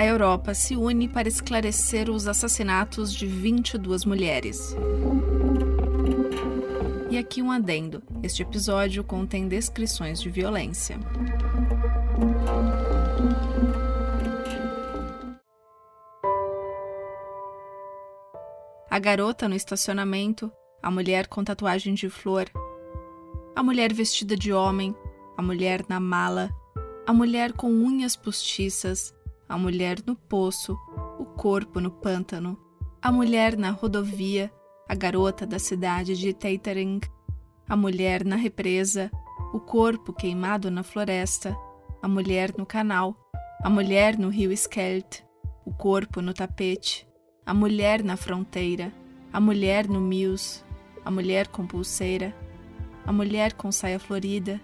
a Europa se une para esclarecer os assassinatos de 22 mulheres. E aqui um adendo: este episódio contém descrições de violência. A garota no estacionamento, a mulher com tatuagem de flor, a mulher vestida de homem, a mulher na mala, a mulher com unhas postiças, a mulher no poço, o corpo no pântano, a mulher na rodovia, a garota da cidade de Teitering, a mulher na represa, o corpo queimado na floresta, a mulher no canal, a mulher no rio Skelt, o corpo no tapete, a mulher na fronteira, a mulher no Mills, a mulher com pulseira, a mulher com saia florida,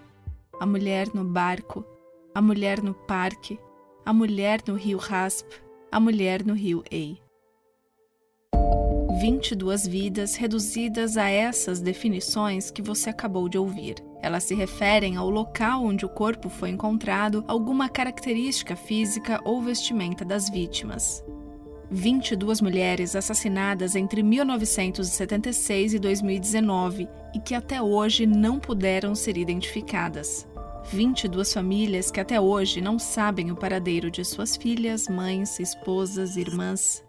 a mulher no barco, a mulher no parque, a mulher no rio Rasp, a mulher no rio Ei. 22 vidas reduzidas a essas definições que você acabou de ouvir. Elas se referem ao local onde o corpo foi encontrado, alguma característica física ou vestimenta das vítimas. 22 mulheres assassinadas entre 1976 e 2019 e que até hoje não puderam ser identificadas. 22 famílias que até hoje não sabem o paradeiro de suas filhas, mães, esposas, irmãs.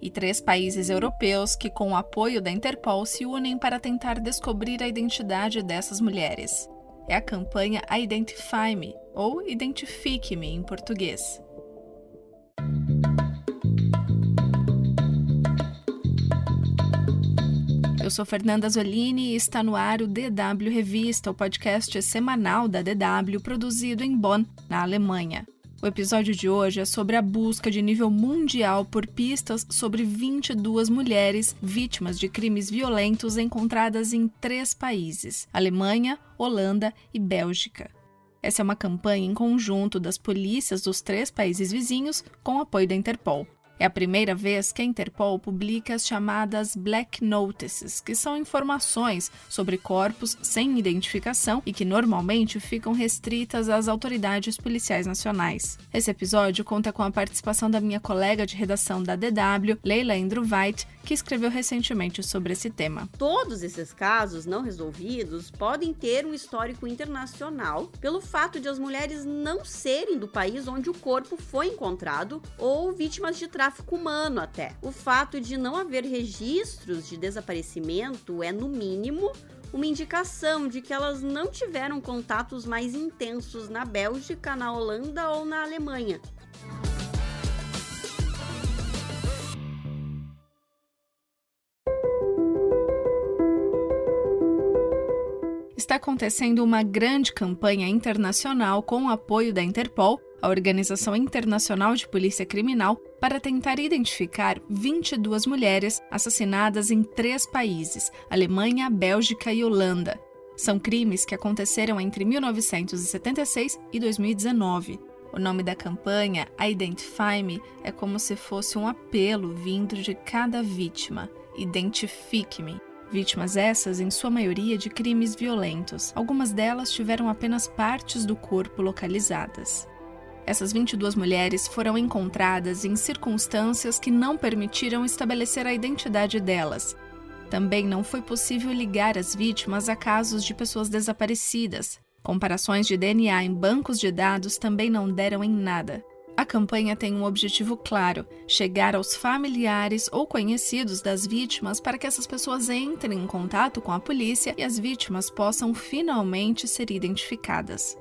E três países europeus que, com o apoio da Interpol, se unem para tentar descobrir a identidade dessas mulheres. É a campanha Identify Me, ou Identifique-me em português. Eu sou Fernanda Zolini e está no ar o DW Revista, o podcast semanal da DW produzido em Bonn, na Alemanha. O episódio de hoje é sobre a busca de nível mundial por pistas sobre 22 mulheres vítimas de crimes violentos encontradas em três países: Alemanha, Holanda e Bélgica. Essa é uma campanha em conjunto das polícias dos três países vizinhos com apoio da Interpol. É a primeira vez que a Interpol publica as chamadas Black Notices, que são informações sobre corpos sem identificação e que normalmente ficam restritas às autoridades policiais nacionais. Esse episódio conta com a participação da minha colega de redação da DW, Leila White, que escreveu recentemente sobre esse tema. Todos esses casos não resolvidos podem ter um histórico internacional pelo fato de as mulheres não serem do país onde o corpo foi encontrado ou vítimas de tráfico tráfico humano até. O fato de não haver registros de desaparecimento é, no mínimo, uma indicação de que elas não tiveram contatos mais intensos na Bélgica, na Holanda ou na Alemanha. Está acontecendo uma grande campanha internacional com o apoio da Interpol a Organização Internacional de Polícia Criminal, para tentar identificar 22 mulheres assassinadas em três países: Alemanha, Bélgica e Holanda. São crimes que aconteceram entre 1976 e 2019. O nome da campanha, Identify Me, é como se fosse um apelo vindo de cada vítima. Identifique-me. Vítimas essas, em sua maioria, de crimes violentos. Algumas delas tiveram apenas partes do corpo localizadas. Essas 22 mulheres foram encontradas em circunstâncias que não permitiram estabelecer a identidade delas. Também não foi possível ligar as vítimas a casos de pessoas desaparecidas. Comparações de DNA em bancos de dados também não deram em nada. A campanha tem um objetivo claro: chegar aos familiares ou conhecidos das vítimas para que essas pessoas entrem em contato com a polícia e as vítimas possam finalmente ser identificadas.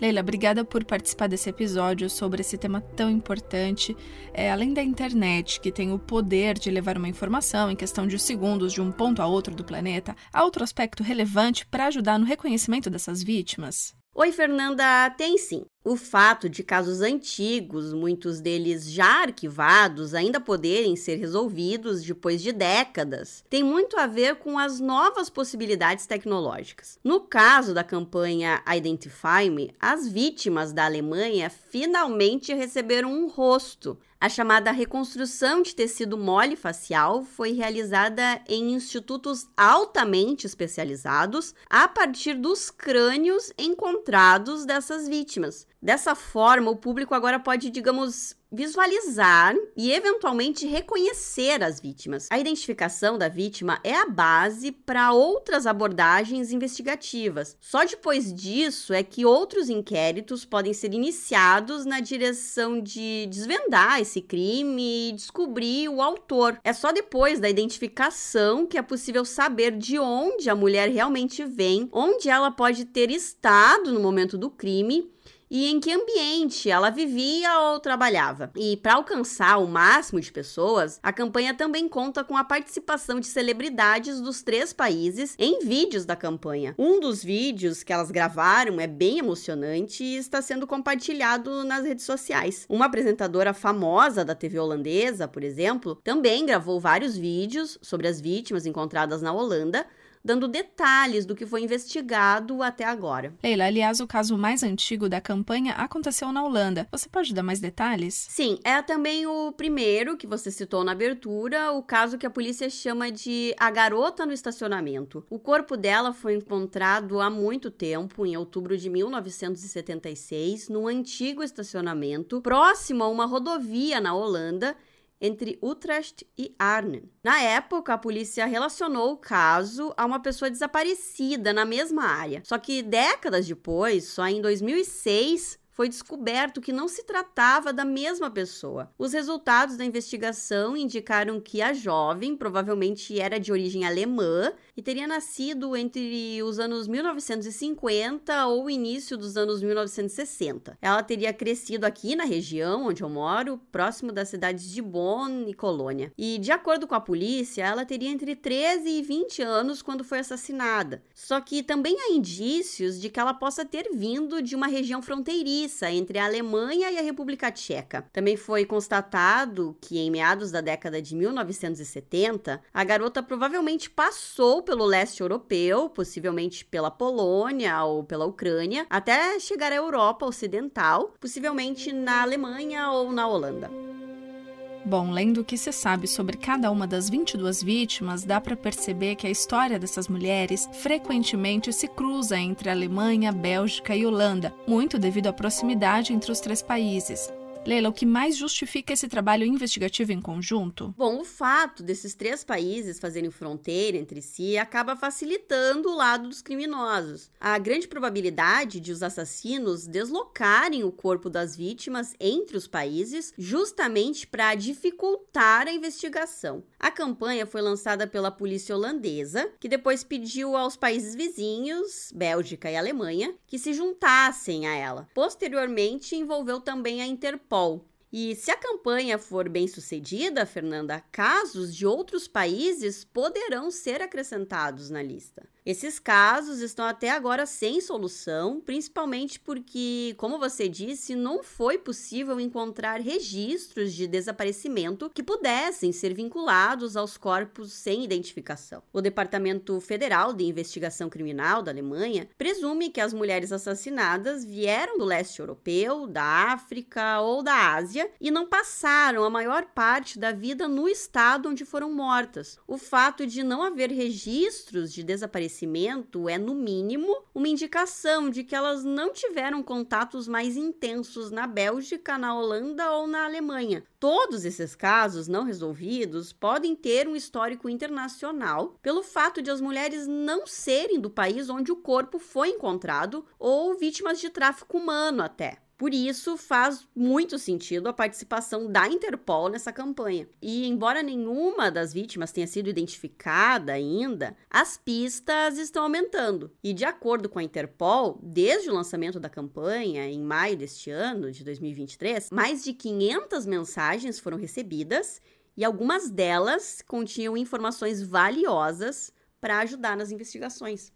Leila, obrigada por participar desse episódio sobre esse tema tão importante. É, além da internet, que tem o poder de levar uma informação em questão de segundos de um ponto a outro do planeta, há outro aspecto relevante para ajudar no reconhecimento dessas vítimas? Oi, Fernanda, tem sim. O fato de casos antigos, muitos deles já arquivados, ainda poderem ser resolvidos depois de décadas, tem muito a ver com as novas possibilidades tecnológicas. No caso da campanha Identify Me, as vítimas da Alemanha finalmente receberam um rosto. A chamada reconstrução de tecido mole facial foi realizada em institutos altamente especializados a partir dos crânios encontrados dessas vítimas Dessa forma, o público agora pode, digamos, visualizar e eventualmente reconhecer as vítimas. A identificação da vítima é a base para outras abordagens investigativas. Só depois disso é que outros inquéritos podem ser iniciados na direção de desvendar esse crime e descobrir o autor. É só depois da identificação que é possível saber de onde a mulher realmente vem, onde ela pode ter estado no momento do crime e em que ambiente ela vivia ou trabalhava. E para alcançar o máximo de pessoas, a campanha também conta com a participação de celebridades dos três países em vídeos da campanha. Um dos vídeos que elas gravaram é bem emocionante e está sendo compartilhado nas redes sociais. Uma apresentadora famosa da TV holandesa, por exemplo, também gravou vários vídeos sobre as vítimas encontradas na Holanda dando detalhes do que foi investigado até agora. Leila, aliás, o caso mais antigo da campanha aconteceu na Holanda. Você pode dar mais detalhes? Sim, é também o primeiro que você citou na abertura, o caso que a polícia chama de A Garota no Estacionamento. O corpo dela foi encontrado há muito tempo, em outubro de 1976, num antigo estacionamento próximo a uma rodovia na Holanda entre Utrecht e Arnhem. Na época, a polícia relacionou o caso a uma pessoa desaparecida na mesma área. Só que décadas depois, só em 2006, foi descoberto que não se tratava da mesma pessoa. Os resultados da investigação indicaram que a jovem provavelmente era de origem alemã e teria nascido entre os anos 1950 ou início dos anos 1960. Ela teria crescido aqui na região onde eu moro, próximo das cidades de Bonn e Colônia. E de acordo com a polícia, ela teria entre 13 e 20 anos quando foi assassinada. Só que também há indícios de que ela possa ter vindo de uma região fronteiriça entre a Alemanha e a República Tcheca. Também foi constatado que, em meados da década de 1970, a garota provavelmente passou pelo leste europeu, possivelmente pela Polônia ou pela Ucrânia, até chegar à Europa Ocidental, possivelmente na Alemanha ou na Holanda. Bom, lendo o que se sabe sobre cada uma das 22 vítimas, dá para perceber que a história dessas mulheres frequentemente se cruza entre Alemanha, Bélgica e Holanda, muito devido à proximidade entre os três países. Leila, o que mais justifica esse trabalho investigativo em conjunto? Bom, o fato desses três países fazerem fronteira entre si acaba facilitando o lado dos criminosos. A grande probabilidade de os assassinos deslocarem o corpo das vítimas entre os países justamente para dificultar a investigação. A campanha foi lançada pela polícia holandesa, que depois pediu aos países vizinhos, Bélgica e Alemanha, que se juntassem a ela. Posteriormente, envolveu também a Interpol Interpol. E se a campanha for bem sucedida, Fernanda, casos de outros países poderão ser acrescentados na lista. Esses casos estão até agora sem solução, principalmente porque, como você disse, não foi possível encontrar registros de desaparecimento que pudessem ser vinculados aos corpos sem identificação. O Departamento Federal de Investigação Criminal da Alemanha presume que as mulheres assassinadas vieram do leste europeu, da África ou da Ásia e não passaram a maior parte da vida no estado onde foram mortas. O fato de não haver registros de desaparecimento conhecimento é, no mínimo, uma indicação de que elas não tiveram contatos mais intensos na Bélgica, na Holanda ou na Alemanha. Todos esses casos não resolvidos podem ter um histórico internacional pelo fato de as mulheres não serem do país onde o corpo foi encontrado ou vítimas de tráfico humano até. Por isso, faz muito sentido a participação da Interpol nessa campanha. E, embora nenhuma das vítimas tenha sido identificada ainda, as pistas estão aumentando. E, de acordo com a Interpol, desde o lançamento da campanha, em maio deste ano, de 2023, mais de 500 mensagens foram recebidas e algumas delas continham informações valiosas para ajudar nas investigações.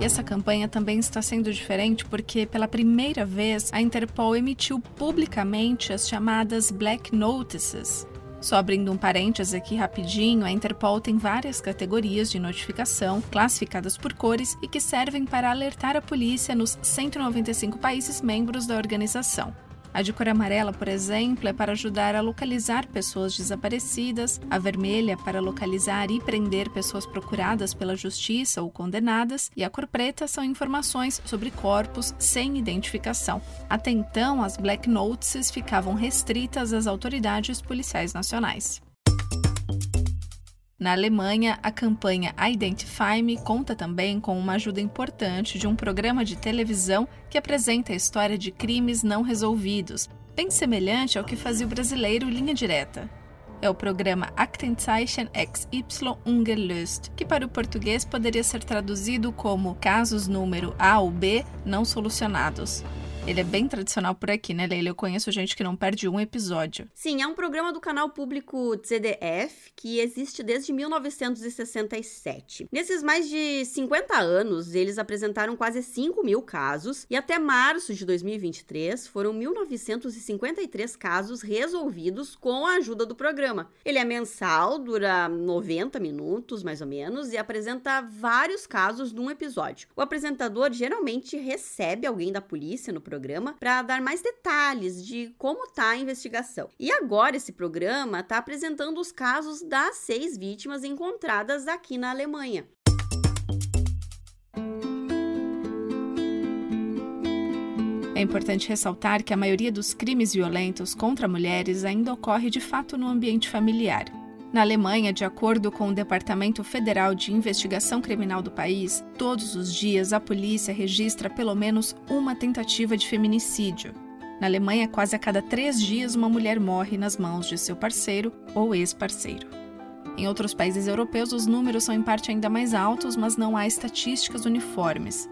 E essa campanha também está sendo diferente porque, pela primeira vez, a Interpol emitiu publicamente as chamadas Black Notices. Só abrindo um parênteses aqui rapidinho, a Interpol tem várias categorias de notificação classificadas por cores e que servem para alertar a polícia nos 195 países membros da organização. A de cor amarela, por exemplo, é para ajudar a localizar pessoas desaparecidas, a vermelha para localizar e prender pessoas procuradas pela justiça ou condenadas, e a cor preta são informações sobre corpos sem identificação. Até então, as Black Notices ficavam restritas às autoridades policiais nacionais. Na Alemanha, a campanha Identify Me conta também com uma ajuda importante de um programa de televisão que apresenta a história de crimes não resolvidos, bem semelhante ao que fazia o brasileiro Linha Direta. É o programa Aktenzeichen XY ungelöst, que para o português poderia ser traduzido como Casos número A ou B não solucionados. Ele é bem tradicional por aqui, né, Leila? Eu conheço gente que não perde um episódio. Sim, é um programa do canal público ZDF que existe desde 1967. Nesses mais de 50 anos, eles apresentaram quase 5 mil casos e até março de 2023 foram 1.953 casos resolvidos com a ajuda do programa. Ele é mensal, dura 90 minutos mais ou menos e apresenta vários casos num episódio. O apresentador geralmente recebe alguém da polícia no programa programa para dar mais detalhes de como está a investigação. E agora esse programa está apresentando os casos das seis vítimas encontradas aqui na Alemanha. É importante ressaltar que a maioria dos crimes violentos contra mulheres ainda ocorre de fato no ambiente familiar. Na Alemanha, de acordo com o Departamento Federal de Investigação Criminal do país, todos os dias a polícia registra pelo menos uma tentativa de feminicídio. Na Alemanha, quase a cada três dias uma mulher morre nas mãos de seu parceiro ou ex-parceiro. Em outros países europeus, os números são em parte ainda mais altos, mas não há estatísticas uniformes.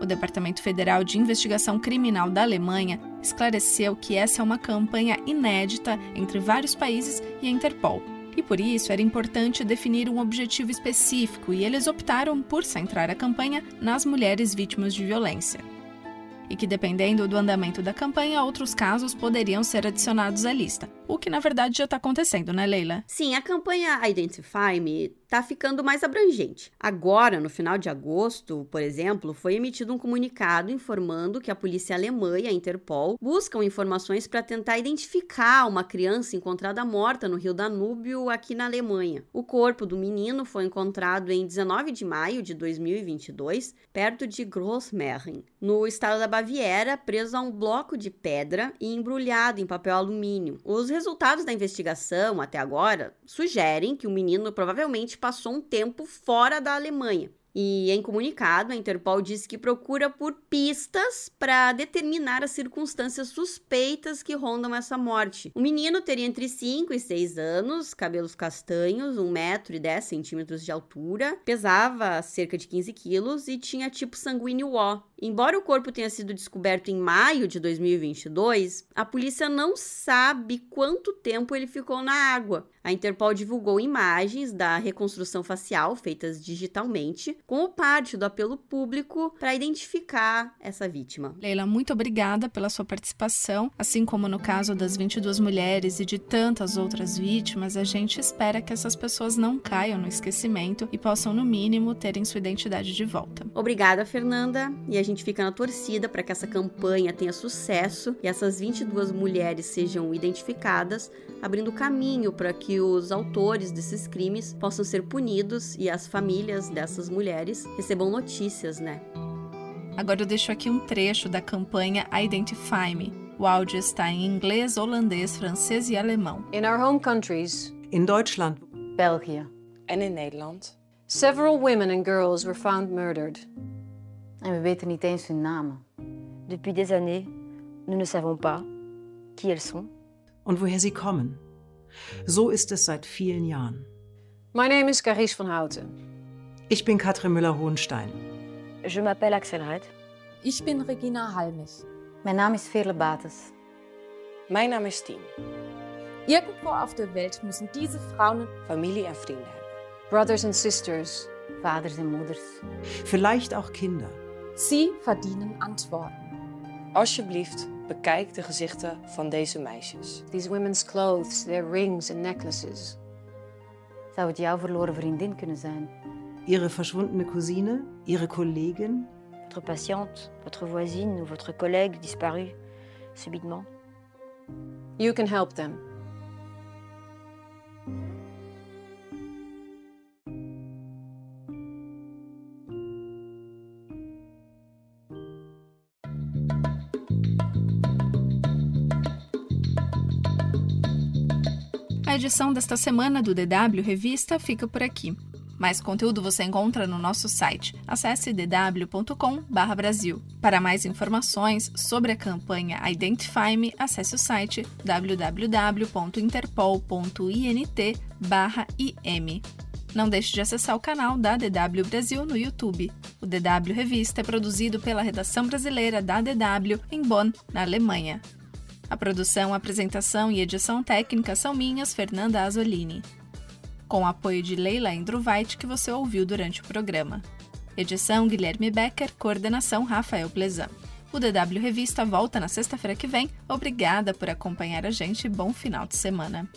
O Departamento Federal de Investigação Criminal da Alemanha esclareceu que essa é uma campanha inédita entre vários países e a Interpol e por isso era importante definir um objetivo específico, e eles optaram por centrar a campanha nas mulheres vítimas de violência. E que, dependendo do andamento da campanha, outros casos poderiam ser adicionados à lista. O que, na verdade, já está acontecendo, né, Leila? Sim, a campanha Identify Me está ficando mais abrangente. Agora, no final de agosto, por exemplo, foi emitido um comunicado informando que a polícia alemã e a Interpol buscam informações para tentar identificar uma criança encontrada morta no rio Danúbio, aqui na Alemanha. O corpo do menino foi encontrado em 19 de maio de 2022, perto de Grossmeren, no estado da Baviera, preso a um bloco de pedra e embrulhado em papel alumínio. Os resultados da investigação, até agora, sugerem que o menino provavelmente passou um tempo fora da Alemanha. E em comunicado, a Interpol diz que procura por pistas para determinar as circunstâncias suspeitas que rondam essa morte. O menino teria entre 5 e 6 anos, cabelos castanhos, 1 metro e 10 centímetros de altura, pesava cerca de 15 quilos e tinha tipo sanguíneo O. Embora o corpo tenha sido descoberto em maio de 2022, a polícia não sabe quanto tempo ele ficou na água. A Interpol divulgou imagens da reconstrução facial feitas digitalmente, como parte do apelo público para identificar essa vítima. Leila, muito obrigada pela sua participação. Assim como no caso das 22 mulheres e de tantas outras vítimas, a gente espera que essas pessoas não caiam no esquecimento e possam, no mínimo, terem sua identidade de volta. Obrigada, Fernanda. E a gente fica na torcida para que essa campanha tenha sucesso e essas 22 mulheres sejam identificadas, abrindo caminho para que os autores desses crimes possam ser punidos e as famílias dessas mulheres recebam notícias, né? Agora eu deixo aqui um trecho da campanha Identify Me. O áudio está em inglês, holandês, francês e alemão. In our home countries, in Deutschland, België en in Nederland, several women and girls were found murdered. En we weten niet eens hun namen. Depuis des années, nous ne savons pas qui elles sont. Und woher sie kommen. So ist es seit vielen Jahren. My name is Carice van Houten. Ich bin Katrin Müller-Hohenstein. Je m'appelle Axel Reit. Ich bin Regina Halmich. Mein Name ist Veerle Bates. Mein Name ist Tien. Irgendwo auf der Welt müssen diese Frauen Familie en vrienden hebben. Brothers and sisters. Vaders en moeders. Vielleicht auch Kinder. Sie verdienen Antworten. Alsjeblieft, bekijk de gezichten van deze meisjes. These women's clothes, their rings and necklaces. Zou het jouw verloren vriendin kunnen zijn? Ihre verschwundene cousine, ihre Kollegin, Votre patiente, votre voisine ou votre collègue disparu subitement? You can help them. A edição desta semana do DW Revista fica por aqui. Mais conteúdo você encontra no nosso site. Acesse dw.com/brasil. Para mais informações sobre a campanha Identify Me, acesse o site www.interpol.int/im. Não deixe de acessar o canal da DW Brasil no YouTube. O DW Revista é produzido pela redação brasileira da DW em Bonn, na Alemanha. A produção, apresentação e edição técnica são minhas, Fernanda Azzolini. Com apoio de Leila Endruvait, que você ouviu durante o programa. Edição Guilherme Becker, coordenação Rafael Plezan. O DW Revista volta na sexta-feira que vem. Obrigada por acompanhar a gente e bom final de semana.